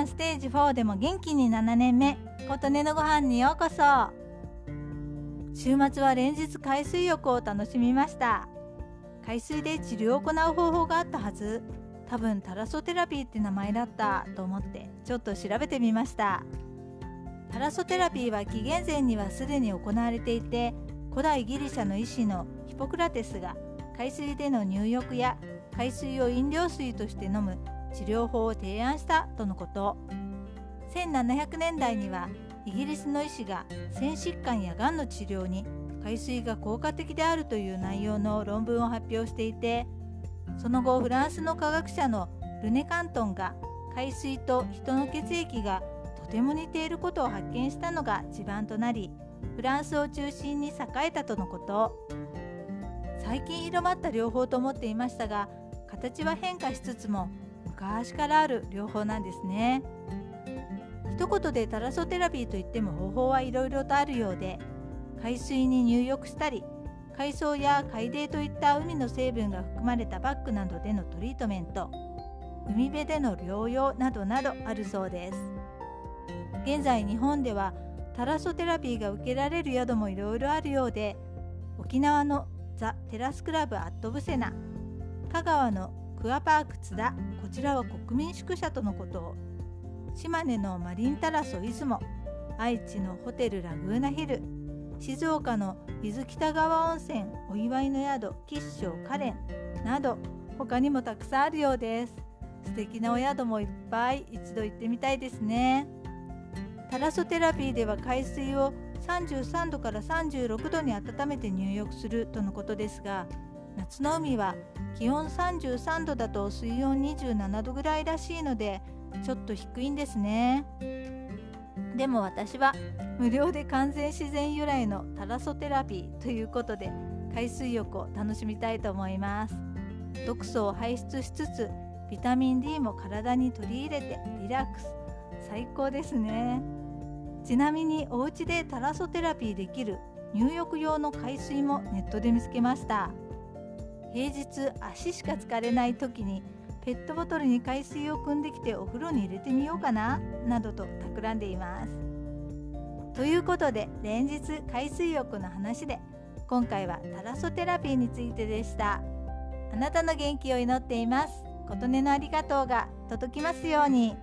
んステージ4でも元気に7年目。琴音のご飯にようこそ。週末は連日海水浴を楽しみました。海水で治療を行う方法があったはず。多分タラソテラピーって名前だった。と思ってちょっと調べてみました。タラソテラピーは紀元前にはすでに行われていて古代ギリシャの医師のヒポクラテスが海水での入浴や海水を飲料水として飲む治療法を提案したとのこと。1700年代にはイギリスの医師が腺疾患やがんの治療に海水が効果的であるという内容の論文を発表していてその後フランスの科学者のルネ・カントンが海水と人の血液がとても似ていることを発見したのが地盤となりフランスを中心に栄えたとのこと。最近広まった療法と思っていましたが形は変化しつつも昔からある療法なんですね。一言でタラソテラピーといっても方法はいろいろとあるようで海水に入浴したり海藻や海泥といった海の成分が含まれたバッグなどでのトリートメント海辺での療養などなどあるそうです。現在日本ではタラソテラピーが受けられる宿もいろいろあるようで沖縄のザ・テラスクラブアットブセナ香川のクアパーク津田こちらは国民宿舎とのこと。を島根のマリンタラソ出雲愛知のホテルラグーナヒル静岡の伊豆北川温泉お祝いの宿吉祥カレンなど他にもたくさんあるようです。素敵なお宿もいっぱい一度行ってみたいですね。タラソテラピーでは海水を33度から36度に温めて入浴するとのことですが夏の海は気温33度だと水温27度ぐらいらしいのでちょっと低いんですね。でも私は無料で完全自然由来のタラソテラピーということで海水浴を楽しみたいと思います。毒素を排出しつつビタミン D も体に取り入れてリラックス。最高ですね。ちなみにお家でタラソテラピーできる入浴用の海水もネットで見つけました。平日足しか疲れない時にペットボトルに海水を汲んできてお風呂に入れてみようかななどと企んでいます。ということで連日海水浴の話で今回はタラソテラピーについてでした。あなたの元気を祈っています。琴音のありがとうが届きますように。